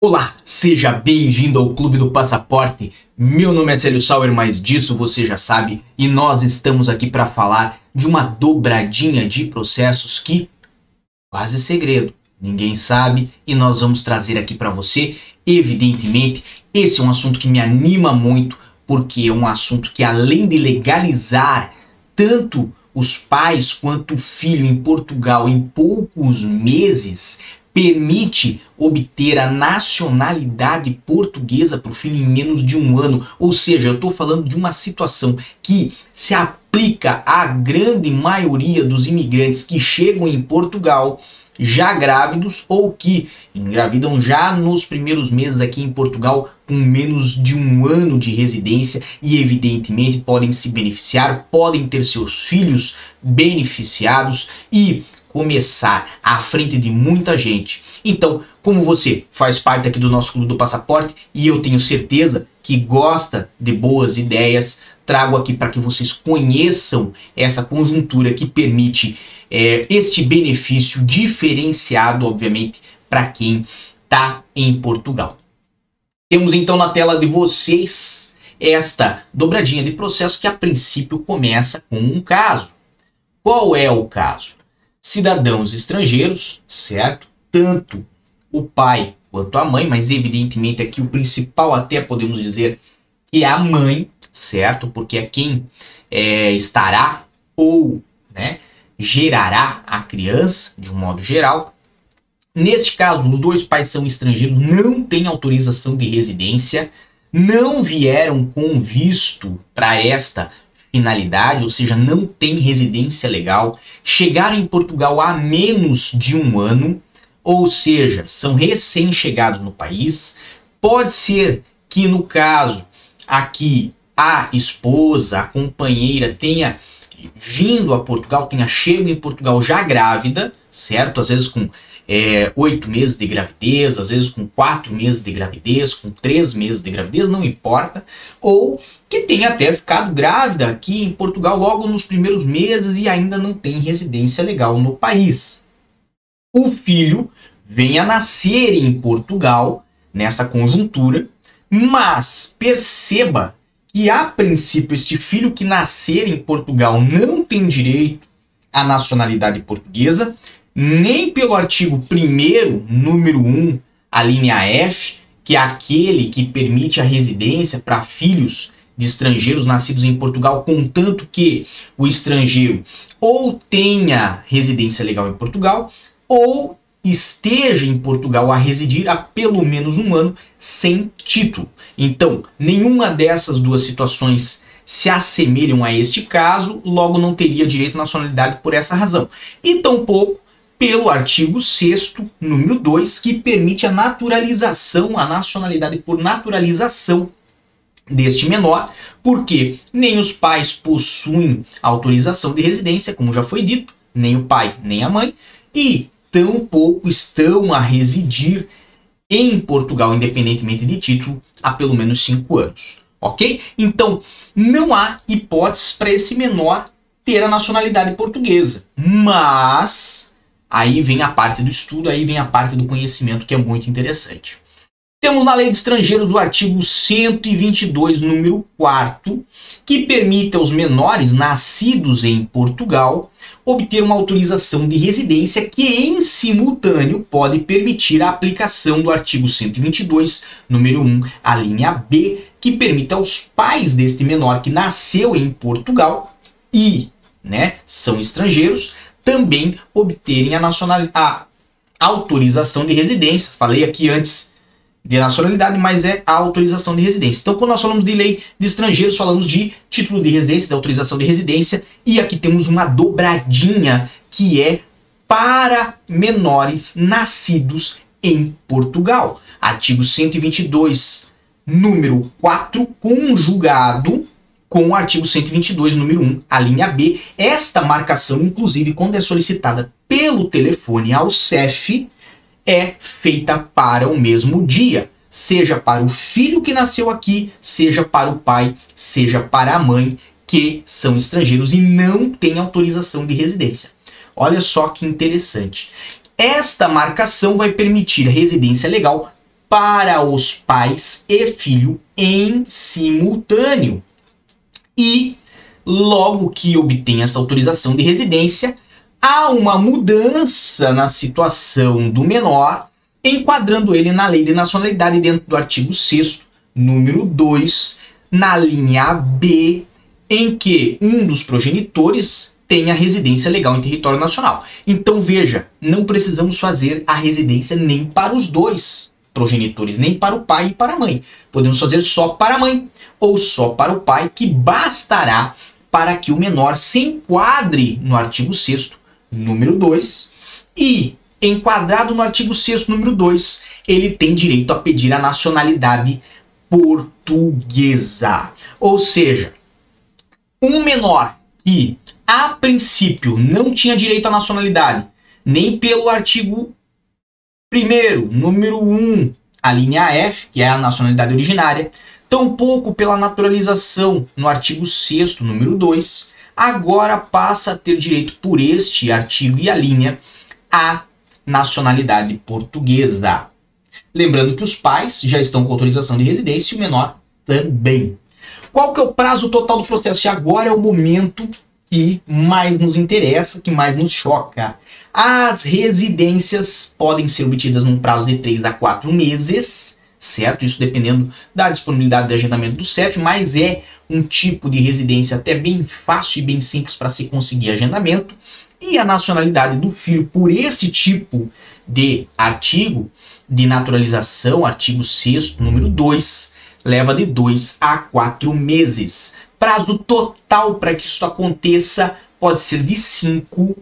Olá, seja bem-vindo ao Clube do Passaporte. Meu nome é Célio Sauer, mas disso você já sabe, e nós estamos aqui para falar de uma dobradinha de processos que quase segredo, ninguém sabe, e nós vamos trazer aqui para você. Evidentemente, esse é um assunto que me anima muito, porque é um assunto que além de legalizar tanto os pais quanto o filho em Portugal em poucos meses, permite obter a nacionalidade portuguesa para o filho em menos de um ano. Ou seja, eu estou falando de uma situação que se aplica à grande maioria dos imigrantes que chegam em Portugal já grávidos ou que engravidam já nos primeiros meses aqui em Portugal com menos de um ano de residência e evidentemente podem se beneficiar, podem ter seus filhos beneficiados e começar à frente de muita gente. Então, como você faz parte aqui do nosso clube do passaporte e eu tenho certeza que gosta de boas ideias, trago aqui para que vocês conheçam essa conjuntura que permite é, este benefício diferenciado, obviamente, para quem está em Portugal. Temos então na tela de vocês esta dobradinha de processo que a princípio começa com um caso. Qual é o caso? Cidadãos estrangeiros, certo? Tanto o pai quanto a mãe, mas evidentemente aqui o principal até podemos dizer que é a mãe, certo? Porque é quem é, estará ou né, gerará a criança, de um modo geral. Neste caso, os dois pais são estrangeiros, não têm autorização de residência, não vieram com visto para esta finalidade, ou seja, não tem residência legal, chegaram em Portugal há menos de um ano, ou seja, são recém-chegados no país. Pode ser que no caso aqui a esposa, a companheira tenha vindo a Portugal, tenha chego em Portugal já grávida, certo? Às vezes com é, oito meses de gravidez, às vezes com quatro meses de gravidez, com três meses de gravidez, não importa, ou que tenha até ficado grávida aqui em Portugal logo nos primeiros meses e ainda não tem residência legal no país. O filho vem a nascer em Portugal nessa conjuntura, mas perceba que a princípio este filho que nascer em Portugal não tem direito à nacionalidade portuguesa, nem pelo artigo 1 número 1, a linha F, que é aquele que permite a residência para filhos de estrangeiros nascidos em Portugal, contanto que o estrangeiro ou tenha residência legal em Portugal ou esteja em Portugal a residir há pelo menos um ano sem título. Então, nenhuma dessas duas situações se assemelham a este caso, logo não teria direito à nacionalidade por essa razão. E tampouco pelo artigo 6 número 2, que permite a naturalização, a nacionalidade por naturalização deste menor, porque nem os pais possuem autorização de residência, como já foi dito, nem o pai nem a mãe, e tampouco estão a residir em Portugal, independentemente de título, há pelo menos cinco anos. Ok? Então, não há hipóteses para esse menor ter a nacionalidade portuguesa. Mas Aí vem a parte do estudo, aí vem a parte do conhecimento que é muito interessante. Temos na Lei de Estrangeiros o artigo 122, número 4, que permite aos menores nascidos em Portugal obter uma autorização de residência que, em simultâneo, pode permitir a aplicação do artigo 122, número 1, a linha B, que permite aos pais deste menor que nasceu em Portugal e né, são estrangeiros também obterem a, nacionalidade, a autorização de residência. Falei aqui antes de nacionalidade, mas é a autorização de residência. Então, quando nós falamos de lei de estrangeiros, falamos de título de residência, de autorização de residência, e aqui temos uma dobradinha que é para menores nascidos em Portugal. Artigo 122, número 4, conjugado com o artigo 122, número 1, a linha B. Esta marcação, inclusive, quando é solicitada pelo telefone ao CEF, é feita para o mesmo dia, seja para o filho que nasceu aqui, seja para o pai, seja para a mãe, que são estrangeiros e não têm autorização de residência. Olha só que interessante. Esta marcação vai permitir residência legal para os pais e filho em simultâneo. E logo que obtém essa autorização de residência, há uma mudança na situação do menor, enquadrando ele na lei de nacionalidade dentro do artigo 6 número 2, na linha B, em que um dos progenitores tem a residência legal em território nacional. Então veja, não precisamos fazer a residência nem para os dois progenitores, nem para o pai e para a mãe. Podemos fazer só para a mãe ou só para o pai, que bastará para que o menor se enquadre no artigo 6 número 2 e enquadrado no artigo 6 número 2, ele tem direito a pedir a nacionalidade portuguesa. Ou seja, um menor que a princípio não tinha direito à nacionalidade, nem pelo artigo 1 número 1, a linha F, que é a nacionalidade originária, tampouco pela naturalização no artigo 6 número 2, agora passa a ter direito por este artigo e a linha à nacionalidade portuguesa. Lembrando que os pais já estão com autorização de residência e o menor também. Qual que é o prazo total do processo? E agora é o momento que mais nos interessa, que mais nos choca. As residências podem ser obtidas num prazo de 3 a 4 meses, certo? Isso dependendo da disponibilidade de agendamento do CEF, mas é um tipo de residência até bem fácil e bem simples para se conseguir agendamento. E a nacionalidade do filho por esse tipo de artigo de naturalização, artigo 6 número 2, leva de 2 a 4 meses. Prazo total para que isso aconteça pode ser de 5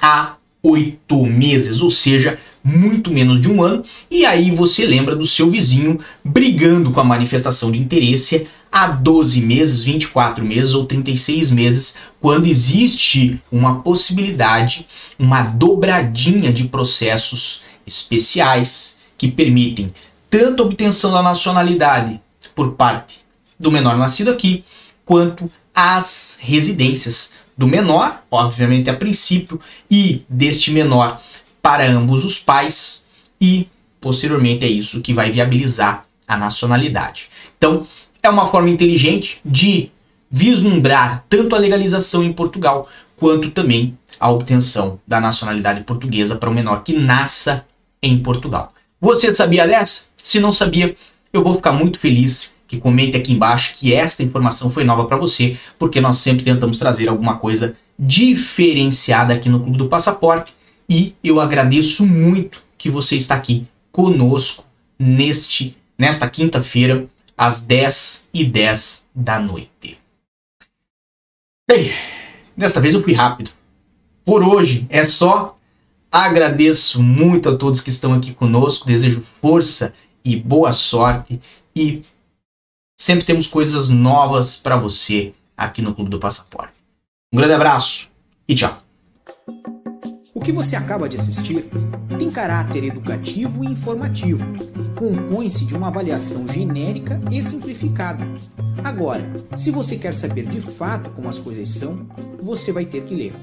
a 8 meses, ou seja, muito menos de um ano. E aí você lembra do seu vizinho brigando com a manifestação de interesse há 12 meses, 24 meses ou 36 meses, quando existe uma possibilidade, uma dobradinha de processos especiais que permitem tanto a obtenção da nacionalidade por parte do menor nascido aqui, quanto as residências do menor, obviamente a princípio, e deste menor para ambos os pais, e posteriormente é isso que vai viabilizar a nacionalidade. Então, é uma forma inteligente de vislumbrar tanto a legalização em Portugal quanto também a obtenção da nacionalidade portuguesa para o menor que nasça em Portugal. Você sabia dessa? Se não sabia, eu vou ficar muito feliz que comente aqui embaixo que esta informação foi nova para você, porque nós sempre tentamos trazer alguma coisa diferenciada aqui no Clube do Passaporte e eu agradeço muito que você está aqui conosco neste nesta quinta-feira às 10 e 10 da noite. Bem, desta vez eu fui rápido. Por hoje é só. Agradeço muito a todos que estão aqui conosco, desejo força e boa sorte e sempre temos coisas novas para você aqui no Clube do Passaporte. Um grande abraço e tchau. O que você acaba de assistir tem caráter educativo e informativo. Compõe-se de uma avaliação genérica e simplificada. Agora, se você quer saber de fato como as coisas são, você vai ter que ler.